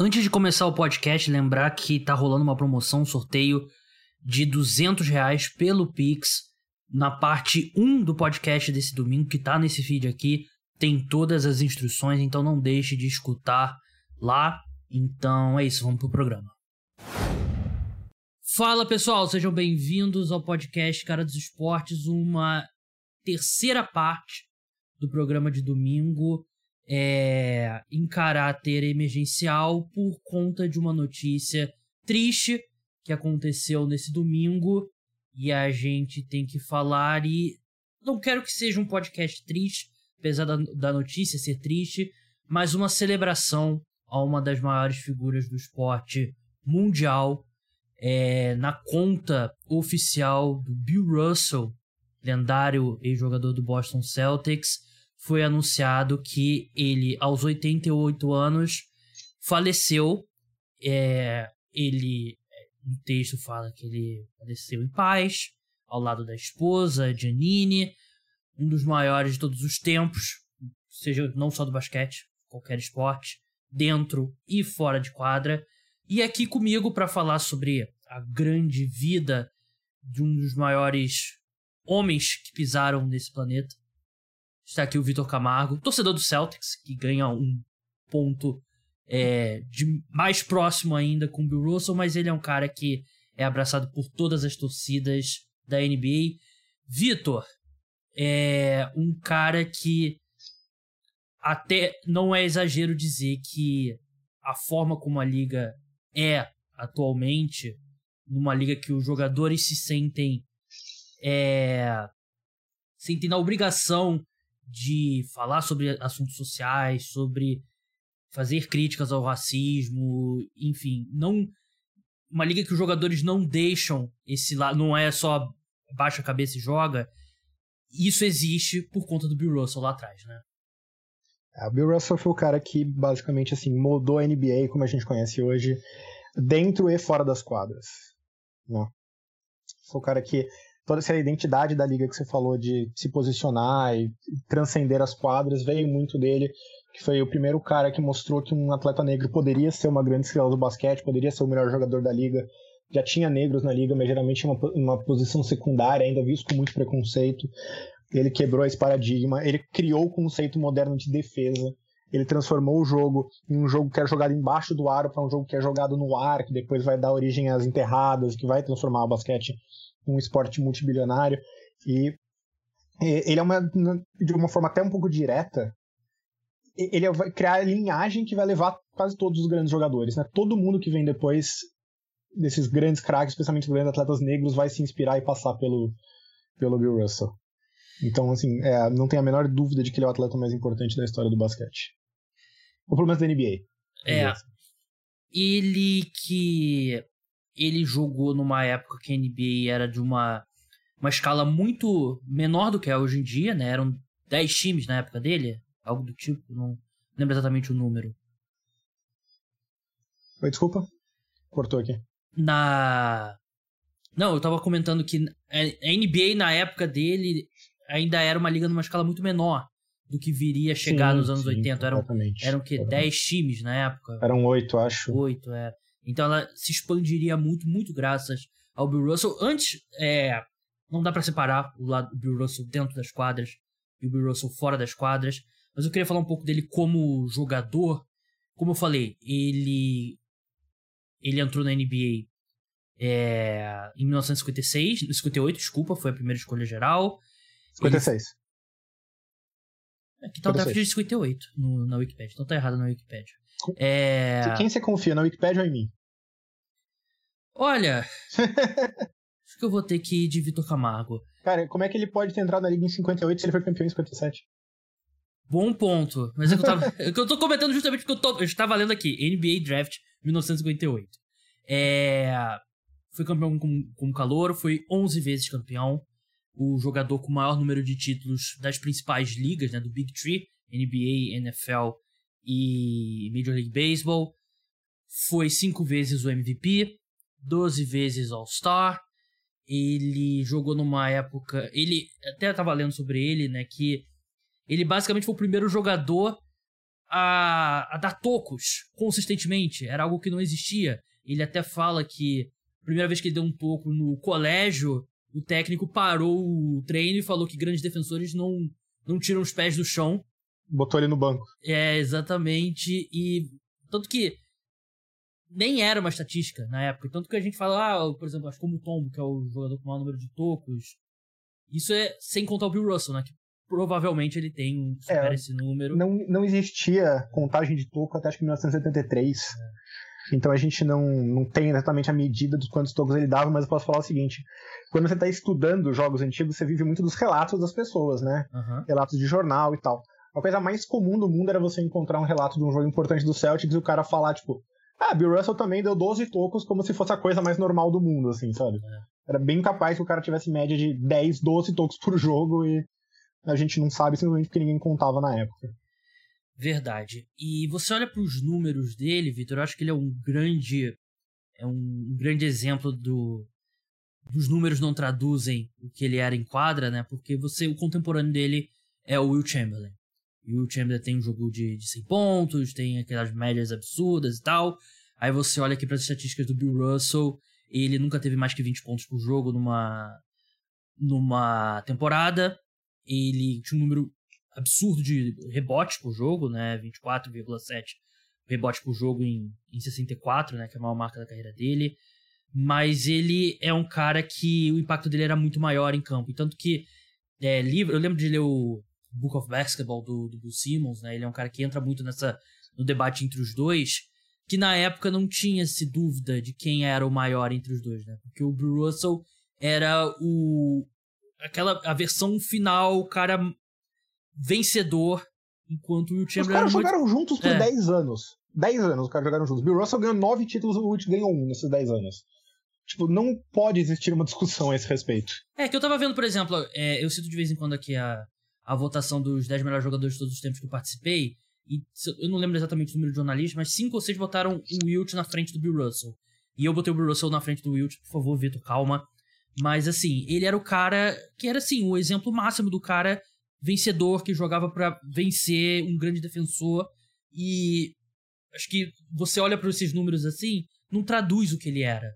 Antes de começar o podcast, lembrar que tá rolando uma promoção, um sorteio de 200 reais pelo Pix. Na parte 1 do podcast desse domingo, que tá nesse feed aqui, tem todas as instruções, então não deixe de escutar lá. Então é isso, vamos pro programa. Fala pessoal, sejam bem-vindos ao podcast Cara dos Esportes, uma terceira parte do programa de domingo é, em caráter emergencial por conta de uma notícia triste que aconteceu nesse domingo. E a gente tem que falar e não quero que seja um podcast triste, apesar da, da notícia ser triste, mas uma celebração a uma das maiores figuras do esporte mundial é, na conta oficial do Bill Russell, lendário ex-jogador do Boston Celtics, foi anunciado que ele, aos 88 anos, faleceu. É, ele, no texto, fala que ele faleceu em paz, ao lado da esposa, Janine, um dos maiores de todos os tempos, seja não só do basquete, qualquer esporte, dentro e fora de quadra. E aqui comigo para falar sobre a grande vida de um dos maiores homens que pisaram nesse planeta, Está aqui o Vitor Camargo, torcedor do Celtics, que ganha um ponto é, de mais próximo ainda com o Bill Russell, mas ele é um cara que é abraçado por todas as torcidas da NBA. Vitor é um cara que até não é exagero dizer que a forma como a liga é atualmente, numa liga que os jogadores se sentem é, sentem na obrigação de falar sobre assuntos sociais, sobre fazer críticas ao racismo, enfim, não uma liga que os jogadores não deixam esse lado, não é só baixa a cabeça e joga. Isso existe por conta do Bill Russell lá atrás, né? É, o Bill Russell foi o cara que basicamente assim moldou a NBA como a gente conhece hoje, dentro e fora das quadras. Né? Foi o cara que toda essa identidade da liga que você falou de se posicionar e transcender as quadras veio muito dele, que foi o primeiro cara que mostrou que um atleta negro poderia ser uma grande estrela do basquete, poderia ser o melhor jogador da liga. Já tinha negros na liga, mas geralmente uma, uma posição secundária, ainda visto com muito preconceito. Ele quebrou esse paradigma, ele criou o conceito moderno de defesa. Ele transformou o jogo em um jogo que é jogado embaixo do aro para um jogo que é jogado no ar, que depois vai dar origem às enterradas, que vai transformar o basquete um esporte multibilionário. E ele é uma, de uma forma até um pouco direta, ele vai criar a linhagem que vai levar quase todos os grandes jogadores. Né? Todo mundo que vem depois desses grandes craques, especialmente os grandes atletas negros, vai se inspirar e passar pelo, pelo Bill Russell. Então, assim, é, não tem a menor dúvida de que ele é o atleta mais importante da história do basquete. Ou pelo menos da NBA. É. Ele que ele jogou numa época que a NBA era de uma, uma escala muito menor do que é hoje em dia, né? Eram 10 times na época dele, algo do tipo, não lembro exatamente o número. Oi, desculpa. Cortou aqui. Na. Não, eu tava comentando que a NBA na época dele ainda era uma liga numa escala muito menor do que viria a chegar sim, nos anos sim, 80. Eram, eram que 10 times na época? Eram 8, acho. 8, é. Então ela se expandiria muito, muito graças ao Bill Russell. Antes, é, não dá para separar o lado do Bill Russell dentro das quadras e o Bill Russell fora das quadras. Mas eu queria falar um pouco dele como jogador. Como eu falei, ele ele entrou na NBA é, em 1956, 58, desculpa, foi a primeira escolha geral. 56. Ele... Aqui tá o draft de 58 no, na Wikipedia, então tá errado na Wikipedia. É... Quem você confia, na Wikipedia ou em mim? Olha. acho que eu vou ter que ir de Vitor Camargo. Cara, como é que ele pode ter entrado na Liga em 58 se ele foi campeão em 57? Bom ponto. Mas é que eu, tava, é que eu tô comentando justamente porque eu, tô, eu estava lendo aqui. NBA Draft 1958. É, foi campeão como, como calor, foi 11 vezes campeão. O jogador com o maior número de títulos das principais ligas, né, do Big Three, NBA, NFL e Major League Baseball. Foi cinco vezes o MVP, 12 vezes All-Star. Ele jogou numa época. Ele. Até estava lendo sobre ele, né? Que ele basicamente foi o primeiro jogador a, a dar tocos consistentemente. Era algo que não existia. Ele até fala que a primeira vez que ele deu um toco no colégio, o técnico parou o treino e falou que grandes defensores não, não tiram os pés do chão. Botou ele no banco. É, exatamente. E tanto que nem era uma estatística na época. Tanto que a gente fala, ah, por exemplo, acho como o Tombo, que é o jogador com o maior número de tocos. Isso é sem contar o Bill Russell, né? Que provavelmente ele tem um é, esse número. Não, não existia contagem de toco até acho que 1973. É. Então a gente não, não tem exatamente a medida dos quantos tocos ele dava, mas eu posso falar o seguinte: quando você está estudando jogos antigos, você vive muito dos relatos das pessoas, né? Uhum. Relatos de jornal e tal. A coisa mais comum do mundo era você encontrar um relato de um jogo importante do Celtics e o cara falar, tipo, ah, Bill Russell também deu 12 tocos como se fosse a coisa mais normal do mundo, assim, sabe? É. Era bem capaz que o cara tivesse média de 10, 12 tocos por jogo e a gente não sabe simplesmente porque ninguém contava na época. Verdade. E você olha para os números dele, Vitor, eu acho que ele é um grande é um grande exemplo do os números não traduzem o que ele era em quadra, né? Porque você o contemporâneo dele é o Will Chamberlain. E o Chamberlain tem um jogo de, de 100 pontos, tem aquelas médias absurdas e tal. Aí você olha aqui para as estatísticas do Bill Russell, ele nunca teve mais que 20 pontos por jogo numa numa temporada. Ele tinha um número absurdo de rebotes por jogo, né? 24,7 rebotes por jogo em, em 64, né? Que é a maior marca da carreira dele. Mas ele é um cara que o impacto dele era muito maior em campo. Tanto que é, livro, eu lembro de ler o Book of Basketball do, do Bill Simmons, né? Ele é um cara que entra muito nessa no debate entre os dois, que na época não tinha-se dúvida de quem era o maior entre os dois, né? Porque o Bill Russell era o aquela a versão final, o cara vencedor, enquanto o Chamberlain... Os caras jogaram muito... juntos por é. 10 anos. 10 anos os caras jogaram juntos. Bill Russell ganhou 9 títulos, o Witt ganhou um nesses 10 anos. Tipo, não pode existir uma discussão a esse respeito. É, que eu tava vendo, por exemplo, é, eu cito de vez em quando aqui a, a votação dos 10 melhores jogadores de todos os tempos que eu participei, e eu não lembro exatamente o número de jornalistas, mas 5 ou 6 votaram o Wilt na frente do Bill Russell. E eu botei o Bill Russell na frente do Wilt, por favor, Vitor, calma. Mas assim, ele era o cara que era assim, o exemplo máximo do cara vencedor que jogava para vencer, um grande defensor. E acho que você olha para esses números assim, não traduz o que ele era.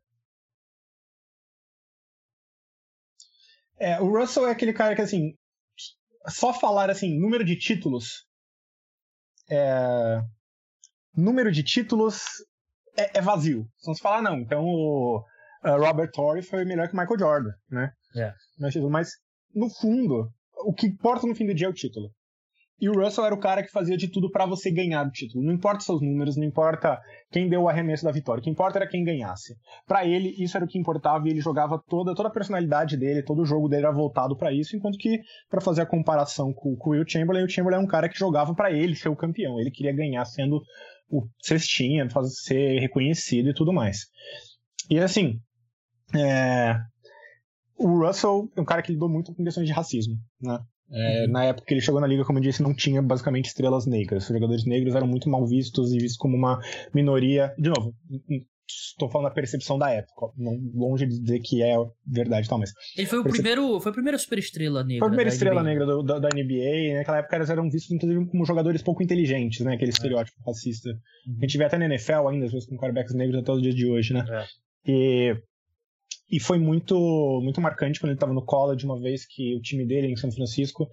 É, o Russell é aquele cara que assim, só falar assim, número de títulos. É, número de títulos é, é vazio. Se não se falar, não. Então o Robert Torrey foi melhor que Michael Jordan, né? É. Mas, no fundo, o que importa no fim do dia é o título. E o Russell era o cara que fazia de tudo para você ganhar o título. Não importa seus números, não importa quem deu o arremesso da vitória. O que importa era quem ganhasse. Para ele, isso era o que importava e ele jogava toda, toda a personalidade dele, todo o jogo dele era voltado para isso. Enquanto que, para fazer a comparação com, com o Will Chamberlain, o Chamberlain é um cara que jogava para ele ser o campeão. Ele queria ganhar sendo o cestinha, fazer ser reconhecido e tudo mais. E assim, é... o Russell é um cara que lidou muito com questões de racismo, né? É, uhum. Na época que ele chegou na liga, como eu disse, não tinha basicamente estrelas negras. Os jogadores negros eram muito mal vistos e vistos como uma minoria. De novo, estou falando da percepção da época, não, longe de dizer que é verdade e tal, mas. Ele foi o percep... primeiro, foi a primeira super estrela negra. Foi a primeira estrela NBA. negra do, da, da, NBA. Naquela época eles eram vistos inclusive como jogadores pouco inteligentes, né? Aquele é. estereótipo racista. Uhum. A gente vê até na NFL ainda, às vezes com quarterbacks negros até os dias de hoje, né? É. E e foi muito muito marcante quando ele estava no college, uma vez que o time dele em São Francisco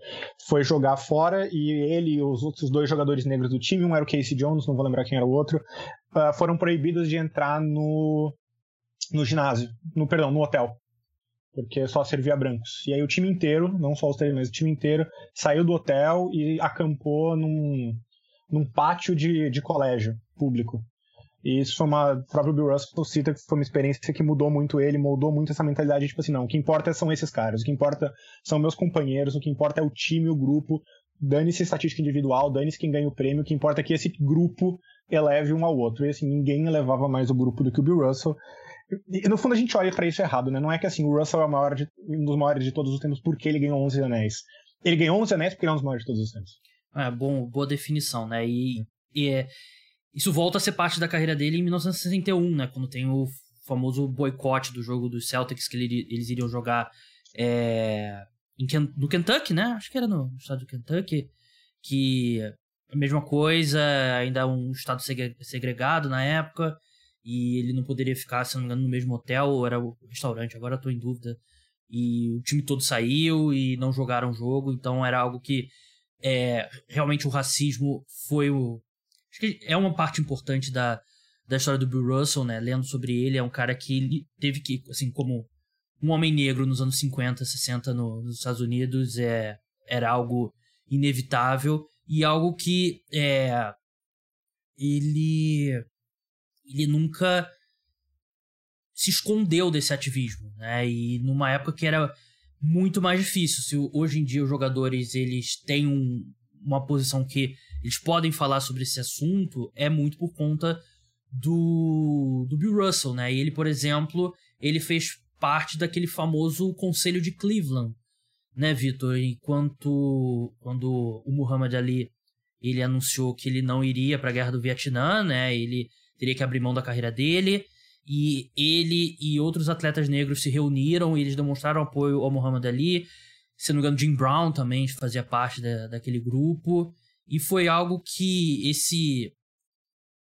foi jogar fora e ele e os outros dois jogadores negros do time, um era o Casey Jones, não vou lembrar quem era o outro, uh, foram proibidos de entrar no, no ginásio, no perdão, no hotel. Porque só servia brancos. E aí o time inteiro, não só os três, mas o time inteiro, saiu do hotel e acampou num, num pátio de, de colégio público. E isso foi uma. O próprio Bill Russell cita que foi uma experiência que mudou muito ele, mudou muito essa mentalidade, tipo assim, não, o que importa são esses caras, o que importa são meus companheiros, o que importa é o time, o grupo, dane-se estatística individual, dane-se quem ganha o prêmio, o que importa é que esse grupo eleve um ao outro. E assim, ninguém elevava mais o grupo do que o Bill Russell. E no fundo a gente olha para isso errado, né? Não é que assim, o Russell é o maior de, um dos maiores de todos os tempos porque ele ganhou 11 anéis. Ele ganhou 11 anéis porque ele é um dos maiores de todos os tempos. É, bom, boa definição, né? E, e é isso volta a ser parte da carreira dele em 1961, né? Quando tem o famoso boicote do jogo dos Celtics que ele, eles iriam jogar é, em, no Kentucky, né? Acho que era no estado do Kentucky. Que a mesma coisa, ainda um estado segregado na época, e ele não poderia ficar, se não me engano, no mesmo hotel, ou era o restaurante, agora tô em dúvida. E o time todo saiu e não jogaram o jogo, então era algo que é, realmente o racismo foi o. Acho que é uma parte importante da, da história do Bill Russell, né? Lendo sobre ele, é um cara que teve que, assim, como um homem negro nos anos 50, 60 no, nos Estados Unidos, é, era algo inevitável e algo que é, ele, ele nunca se escondeu desse ativismo, né? E numa época que era muito mais difícil. Se hoje em dia os jogadores eles têm um, uma posição que eles podem falar sobre esse assunto, é muito por conta do, do Bill Russell, né? E ele, por exemplo, ele fez parte daquele famoso Conselho de Cleveland, né, Vitor? Enquanto quando o Muhammad Ali ele anunciou que ele não iria para a guerra do Vietnã, né? Ele teria que abrir mão da carreira dele. E ele e outros atletas negros se reuniram e eles demonstraram apoio ao Muhammad Ali. Se não me engano, Jim Brown também fazia parte da, daquele grupo. E foi algo que esse.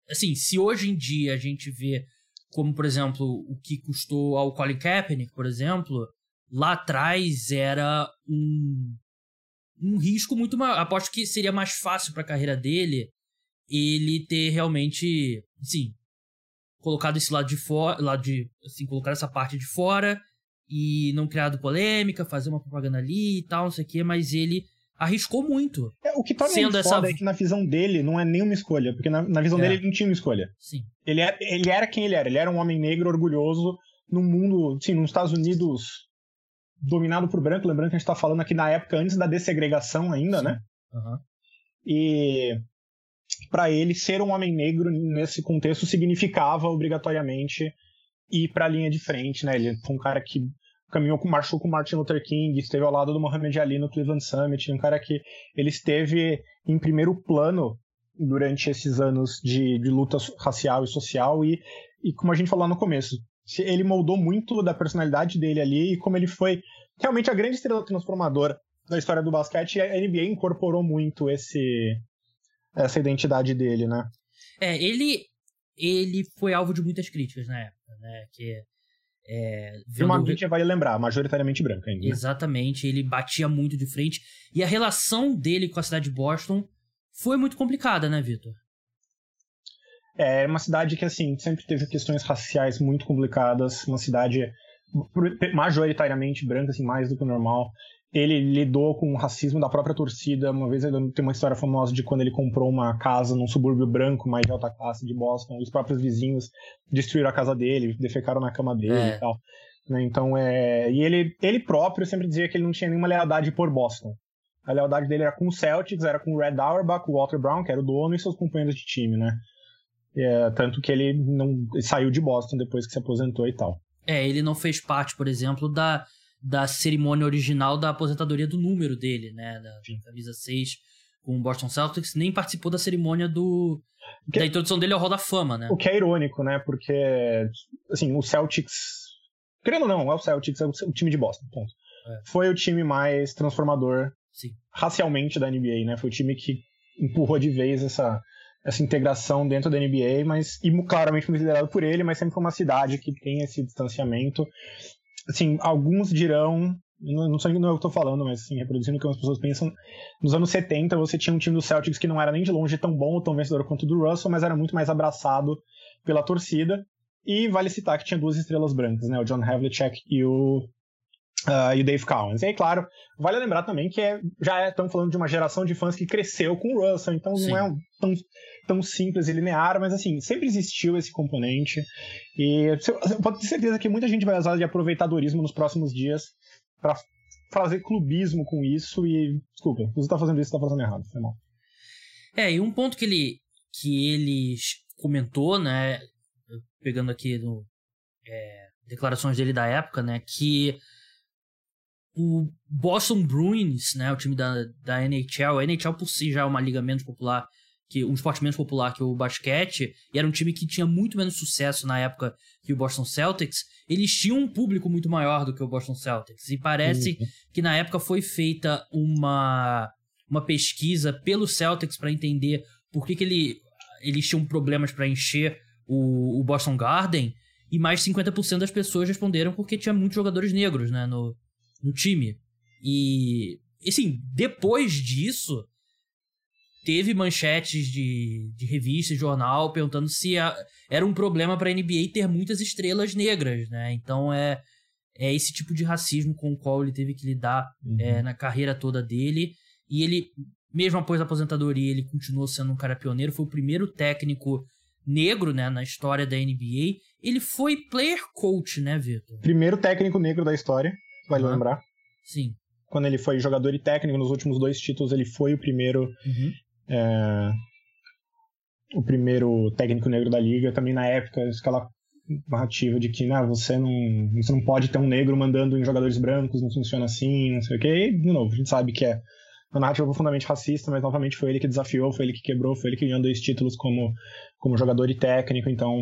Assim, se hoje em dia a gente vê como, por exemplo, o que custou ao Colin Kaepernick, por exemplo, lá atrás era um, um risco muito maior. Aposto que seria mais fácil para a carreira dele ele ter realmente, sim, colocado esse lado de fora, lado de, assim, colocar essa parte de fora e não criado polêmica, fazer uma propaganda ali e tal, não sei o quê, mas ele arriscou muito. É, o que torna sendo ele essa... é que na visão dele não é nenhuma escolha, porque na, na visão é. dele ele não tinha uma escolha. Sim. Ele, é, ele era quem ele era, ele era um homem negro orgulhoso num mundo, sim, nos Estados Unidos dominado por branco, lembrando que a gente tá falando aqui na época antes da dessegregação ainda, sim. né? Uhum. E para ele ser um homem negro nesse contexto significava obrigatoriamente ir para a linha de frente, né? Ele foi um cara que caminhou com, marchou com Martin Luther King, esteve ao lado do Muhammad Ali no Cleveland Summit, um cara que ele esteve em primeiro plano durante esses anos de, de luta racial e social e, e como a gente falou no começo, ele moldou muito da personalidade dele ali e como ele foi realmente a grande estrela transformadora da história do basquete a NBA incorporou muito esse essa identidade dele, né? É, ele ele foi alvo de muitas críticas na época, né? Que é, vendo... uma mídia vale lembrar, majoritariamente branca ainda. Né? Exatamente, ele batia muito de frente. E a relação dele com a cidade de Boston foi muito complicada, né, Vitor? É uma cidade que, assim, sempre teve questões raciais muito complicadas, uma cidade majoritariamente branca, assim, mais do que o normal. Ele lidou com o racismo da própria torcida. Uma vez tem uma história famosa de quando ele comprou uma casa num subúrbio branco, mais de alta classe de Boston. Os próprios vizinhos destruíram a casa dele, defecaram na cama dele é. e tal. Né? Então, é... E ele, ele próprio sempre dizia que ele não tinha nenhuma lealdade por Boston. A lealdade dele era com o Celtics, era com o Red Auerbach, o Walter Brown, que era o dono, e seus companheiros de time, né? É, tanto que ele não ele saiu de Boston depois que se aposentou e tal. É, ele não fez parte, por exemplo, da da cerimônia original da aposentadoria do número dele, né? Da camisa 6 com o Boston Celtics, nem participou da cerimônia do que, da introdução dele ao Hall da Fama, né? O que é irônico, né? Porque, assim, o Celtics. Querendo ou não, é o Celtics, é o time de Boston, ponto. É. Foi o time mais transformador Sim. racialmente da NBA, né? Foi o time que empurrou de vez essa, essa integração dentro da NBA, mas e claramente muito liderado por ele, mas sempre foi uma cidade que tem esse distanciamento assim, alguns dirão, não sei é o que eu tô falando, mas assim, reproduzindo o que as pessoas pensam, nos anos 70 você tinha um time do Celtics que não era nem de longe tão bom ou tão vencedor quanto o do Russell, mas era muito mais abraçado pela torcida. E vale citar que tinha duas estrelas brancas, né? O John Havlicek e o, uh, e o Dave Cowens. E aí, claro, vale lembrar também que é, já estamos é, falando de uma geração de fãs que cresceu com o Russell, então Sim. não é um, tão tão simples e linear, mas assim, sempre existiu esse componente. E eu posso ter certeza que muita gente vai usar de aproveitadorismo nos próximos dias para fazer clubismo com isso e. Desculpa, você tá fazendo isso, tá fazendo errado, foi mal. É, e um ponto que ele que ele comentou, né, pegando aqui no é, declarações dele da época, né, que o Boston Bruins, né, o time da, da NHL, a NHL por si já é uma liga menos popular que um esporte menos popular que o basquete, e era um time que tinha muito menos sucesso na época que o Boston Celtics, eles tinham um público muito maior do que o Boston Celtics. E parece uhum. que na época foi feita uma uma pesquisa pelo Celtics para entender por que, que ele, eles tinham problemas para encher o, o, Boston Garden. E mais de 50% das pessoas responderam porque tinha muitos jogadores negros né, no, no time. E, assim, depois disso, teve manchetes de, de revista e jornal perguntando se a, era um problema para a NBA ter muitas estrelas negras, né? Então é, é esse tipo de racismo com o qual ele teve que lidar uhum. é, na carreira toda dele. E ele, mesmo após a aposentadoria, ele continuou sendo um cara pioneiro. Foi o primeiro técnico negro, né, na história da NBA. Ele foi player coach, né, Vitor? Primeiro técnico negro da história, vale uhum. lembrar. Sim. Quando ele foi jogador e técnico nos últimos dois títulos, ele foi o primeiro. Uhum. É, o primeiro técnico negro da liga. Também na época, aquela narrativa de que não, você não, você não pode ter um negro mandando em jogadores brancos, não funciona assim, não sei o quê. E, de novo, a gente sabe que é uma narrativa profundamente racista, mas novamente foi ele que desafiou, foi ele que quebrou, foi ele que ganhou dois títulos como, como jogador e técnico, então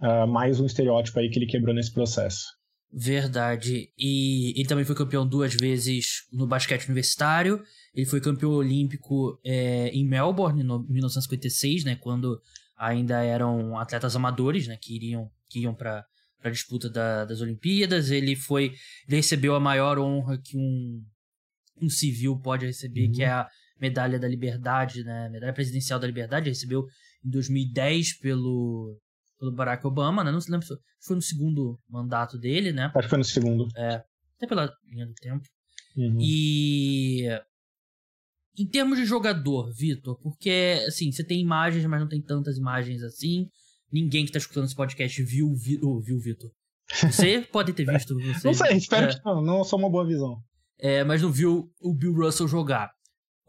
uh, mais um estereótipo aí que ele quebrou nesse processo. Verdade. E ele também foi campeão duas vezes no basquete universitário. Ele foi campeão olímpico é, em Melbourne, em 1956, né? Quando ainda eram atletas amadores, né? Que iriam, que iam para a disputa da, das Olimpíadas. Ele foi, ele recebeu a maior honra que um um civil pode receber, uhum. que é a Medalha da Liberdade, né? Medalha Presidencial da Liberdade, recebeu em 2010 pelo, pelo Barack Obama, né? Não se lembra se foi no segundo mandato dele, né? Acho que foi no segundo. É, até pela linha do tempo. Uhum. E em termos de jogador, Vitor, porque assim, você tem imagens, mas não tem tantas imagens assim. Ninguém que está escutando esse podcast viu o viu Vitor. Você pode ter visto. Você, não sei, espero é. que não. Não sou uma boa visão é, mas não viu o Bill Russell jogar.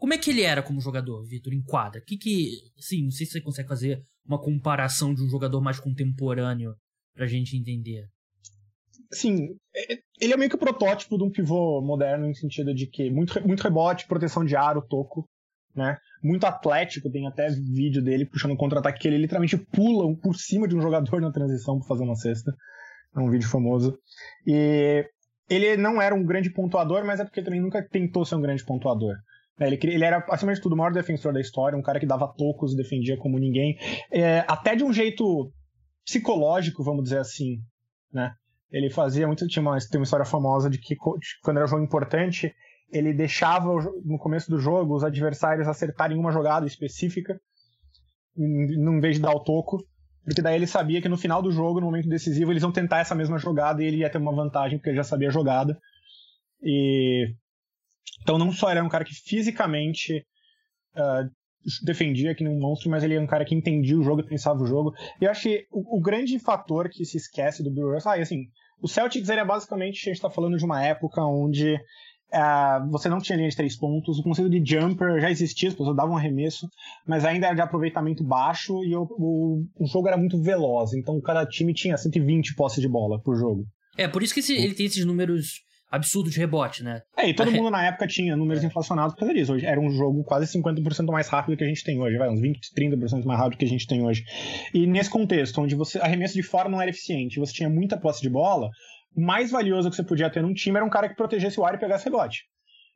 Como é que ele era como jogador, Vitor, em quadra? Que que, sim, não sei se você consegue fazer uma comparação de um jogador mais contemporâneo pra gente entender. Sim, é, ele é meio que o protótipo de um pivô moderno no sentido de que muito, muito rebote, proteção de aro, toco, né? Muito atlético, tem até vídeo dele puxando contra-ataque que ele literalmente pula por cima de um jogador na transição para fazer uma cesta. É um vídeo famoso. E ele não era um grande pontuador, mas é porque também nunca tentou ser um grande pontuador. É, ele, ele, era, acima de tudo, o maior defensor da história, um cara que dava tocos e defendia como ninguém. É, até de um jeito psicológico, vamos dizer assim, né? Ele fazia muito. Tinha uma, tem uma história famosa de que quando era um jogo importante, ele deixava no começo do jogo os adversários acertarem uma jogada específica, em, em vez de dar o toco. Porque daí ele sabia que no final do jogo, no momento decisivo, eles iam tentar essa mesma jogada e ele ia ter uma vantagem, porque ele já sabia a jogada. E. Então não só era um cara que fisicamente uh, defendia que nem um monstro, mas ele era um cara que entendia o jogo e pensava o jogo. E eu acho que o, o grande fator que se esquece do Bill Russell, ah, assim, o Celtics era basicamente, a gente está falando de uma época onde Uh, você não tinha linha de três pontos, o conceito de jumper já existia, as pessoas davam um arremesso, mas ainda era de aproveitamento baixo e o, o, o jogo era muito veloz, então cada time tinha 120 posses de bola por jogo. É, por isso que esse, ele tem esses números absurdos de rebote, né? É, e todo mundo na época tinha números é. inflacionados por causa disso. Hoje era um jogo quase 50% mais rápido que a gente tem hoje, vai, uns 20, 30% mais rápido que a gente tem hoje. E nesse contexto, onde você arremesso de fora não era eficiente, você tinha muita posse de bola, mais valioso que você podia ter num time era um cara que protegesse o ar e pegasse rebote.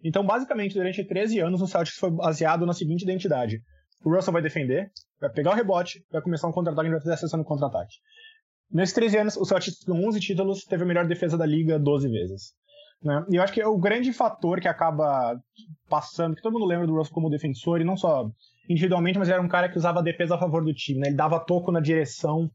Então, basicamente, durante 13 anos, o Celtics foi baseado na seguinte identidade. O Russell vai defender, vai pegar o rebote, vai começar um contra-ataque e vai fazer a sessão no contra-ataque. Nesses 13 anos, o Celtics com 11 títulos teve a melhor defesa da liga 12 vezes. Né? E eu acho que o grande fator que acaba passando, que todo mundo lembra do Russell como defensor, e não só individualmente, mas era um cara que usava a defesa a favor do time. Né? Ele dava toco na direção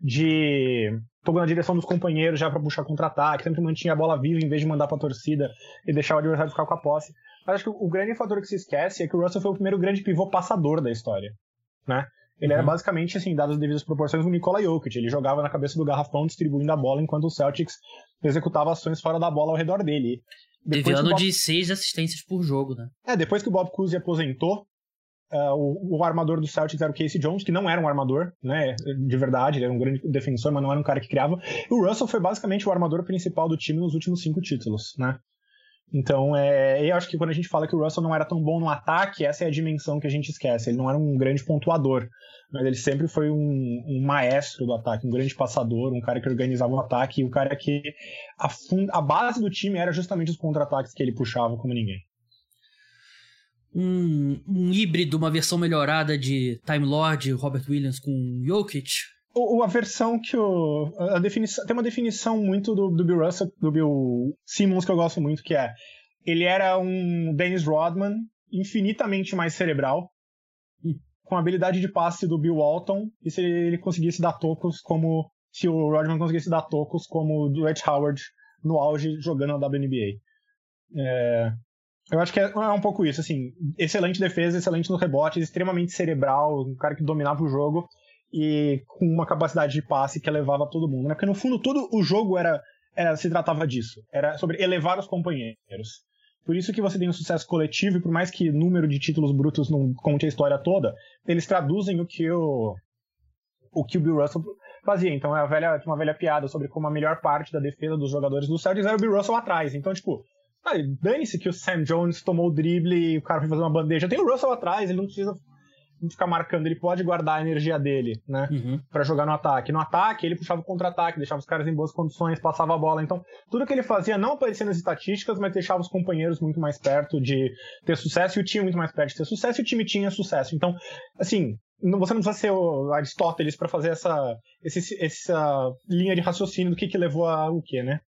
de tocou na direção dos companheiros já para puxar contra-ataque, sempre mantinha a bola viva em vez de mandar para a torcida e deixar o adversário ficar com a posse. Mas acho que o grande fator que se esquece é que o Russell foi o primeiro grande pivô passador da história, né? Ele uhum. era basicamente, assim, dadas as devidas proporções, o Nikola Jokic. Ele jogava na cabeça do garrafão, distribuindo a bola, enquanto o Celtics executava ações fora da bola ao redor dele. Teve ano Bob... de seis assistências por jogo, né? É, depois que o Bob Cousy aposentou, Uh, o, o, armador do Celtics era o Casey Jones, que não era um armador, né, de verdade, ele era um grande defensor, mas não era um cara que criava. E o Russell foi basicamente o armador principal do time nos últimos cinco títulos, né. Então, é, eu acho que quando a gente fala que o Russell não era tão bom no ataque, essa é a dimensão que a gente esquece. Ele não era um grande pontuador, mas ele sempre foi um, um maestro do ataque, um grande passador, um cara que organizava o ataque, e o cara que a, fund, a base do time era justamente os contra-ataques que ele puxava como ninguém. um, um híbrido, uma versão melhorada de Time Lord Robert Williams com Jokic? O, a versão que o. A definição, tem uma definição muito do, do Bill Russell, do Bill Simmons, que eu gosto muito, que é. Ele era um Dennis Rodman infinitamente mais cerebral, hum. com a habilidade de passe do Bill Walton, e se ele, ele conseguisse dar tocos como. Se o Rodman conseguisse dar tocos como o Dwight Howard no auge jogando na WNBA. É, eu acho que é, é, um pouco isso, assim, excelente defesa, excelente no rebote, extremamente cerebral, um cara que dominava o jogo e com uma capacidade de passe que elevava todo mundo, né? Porque no fundo todo o jogo era, era se tratava disso, era sobre elevar os companheiros. Por isso que você tem um sucesso coletivo e por mais que número de títulos brutos não conte a história toda, eles traduzem o que o o que o Bill Russell fazia. Então é uma velha, uma velha piada sobre como a melhor parte da defesa dos jogadores do Celtics era o Bill Russell atrás. Então, tipo, dane-se que o Sam Jones tomou o drible e o cara foi fazer uma bandeja. Tem o Russell atrás, ele não precisa ficar marcando, ele pode guardar a energia dele, né? Uhum. para jogar no ataque. No ataque, ele puxava o contra-ataque, deixava os caras em boas condições, passava a bola. Então, tudo que ele fazia não aparecia nas estatísticas, mas deixava os companheiros muito mais perto de ter sucesso e o time muito mais perto de ter sucesso e o time tinha sucesso. Então, assim, você não precisa ser o Aristóteles para fazer essa, esse, essa linha de raciocínio do que, que levou a o quê, né?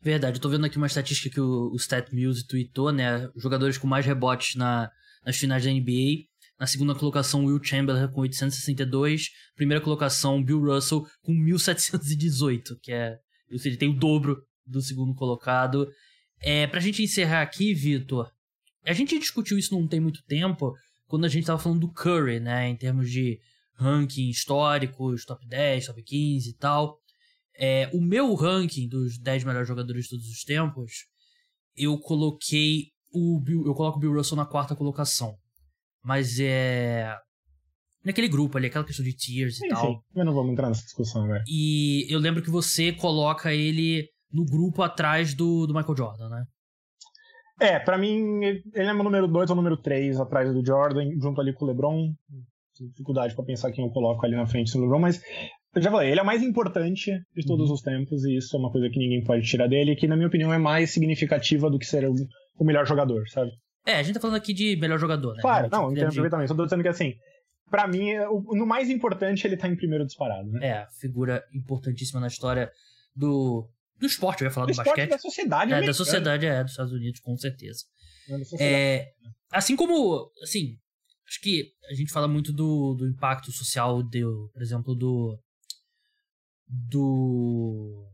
Verdade, eu tô vendo aqui uma estatística que o, o StatMuse tweetou, né? Jogadores com mais rebotes na, nas finais da NBA. Na segunda colocação, Will Chamberlain com 862. Primeira colocação, Bill Russell com 1718, que é. Ou seja, tem o dobro do segundo colocado. É, pra gente encerrar aqui, Vitor, a gente discutiu isso não tem muito tempo, quando a gente tava falando do Curry, né? Em termos de ranking históricos, top 10, top 15 e tal. É, o meu ranking dos 10 melhores jogadores de todos os tempos, eu coloquei o Bill, eu coloco o Bill Russell na quarta colocação. Mas é naquele grupo ali, aquela questão de tiers sim, e tal. Sim, eu não vou entrar nessa discussão agora. E eu lembro que você coloca ele no grupo atrás do, do Michael Jordan, né? É, para mim, ele é meu número 2 ou número 3 atrás do Jordan, junto ali com o LeBron. Dificuldade para pensar quem eu coloco ali na frente do LeBron, mas eu já falei, ele é o mais importante de todos uhum. os tempos, e isso é uma coisa que ninguém pode tirar dele, que na minha opinião é mais significativa do que ser o, o melhor jogador, sabe? É, a gente tá falando aqui de melhor jogador, né? Claro, não, entendo perfeitamente. Só tô dizendo que assim, pra mim, no mais importante, ele tá em primeiro disparado, né? É, figura importantíssima na história do, do esporte, eu ia falar do, do basquete. da sociedade, É, da sociedade, é, dos Estados Unidos, com certeza. É, assim como, assim, acho que a gente fala muito do, do impacto social, do, por exemplo, do do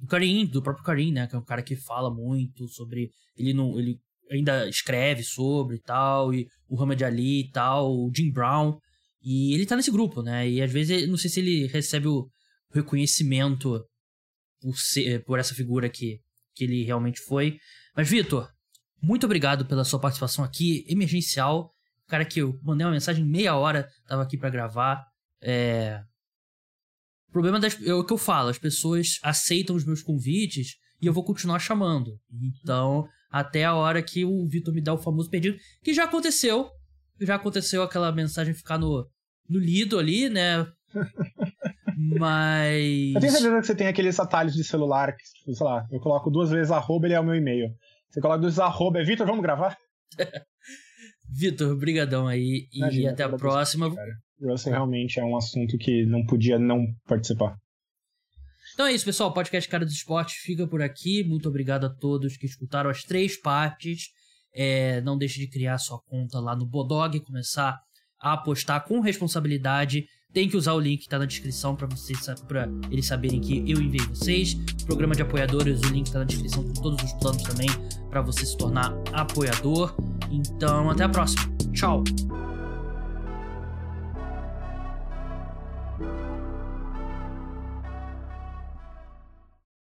do Karim, do próprio Karim, né, que é um cara que fala muito sobre ele não ele ainda escreve sobre e tal e o Hamid Ali e tal, o Jim Brown e ele tá nesse grupo, né? E às vezes não sei se ele recebe o reconhecimento por ser, por essa figura que que ele realmente foi. Mas Vitor, muito obrigado pela sua participação aqui, emergencial. Cara que eu mandei uma mensagem meia hora, tava aqui para gravar. É... O problema das... é o que eu falo, as pessoas aceitam os meus convites e eu vou continuar chamando. Então, até a hora que o Vitor me dá o famoso pedido, que já aconteceu. Já aconteceu aquela mensagem ficar no, no lido ali, né? Mas. Eu tenho certeza que você tem aqueles atalhos de celular que, tipo, sei lá, eu coloco duas vezes arroba, ele é o meu e-mail. Você coloca duas vezes arroba, é Vitor, vamos gravar? Vitor, brigadão aí Imagina, e até a próxima. Russell realmente é um assunto que não podia não participar. Então é isso, pessoal. O podcast Cara dos Esportes fica por aqui. Muito obrigado a todos que escutaram as três partes. É, não deixe de criar sua conta lá no Bodog, começar a apostar com responsabilidade. Tem que usar o link que está na descrição para vocês para eles saberem que eu enviei vocês. Programa de apoiadores, o link está na descrição com todos os planos também para você se tornar apoiador. Então, até a próxima. Tchau.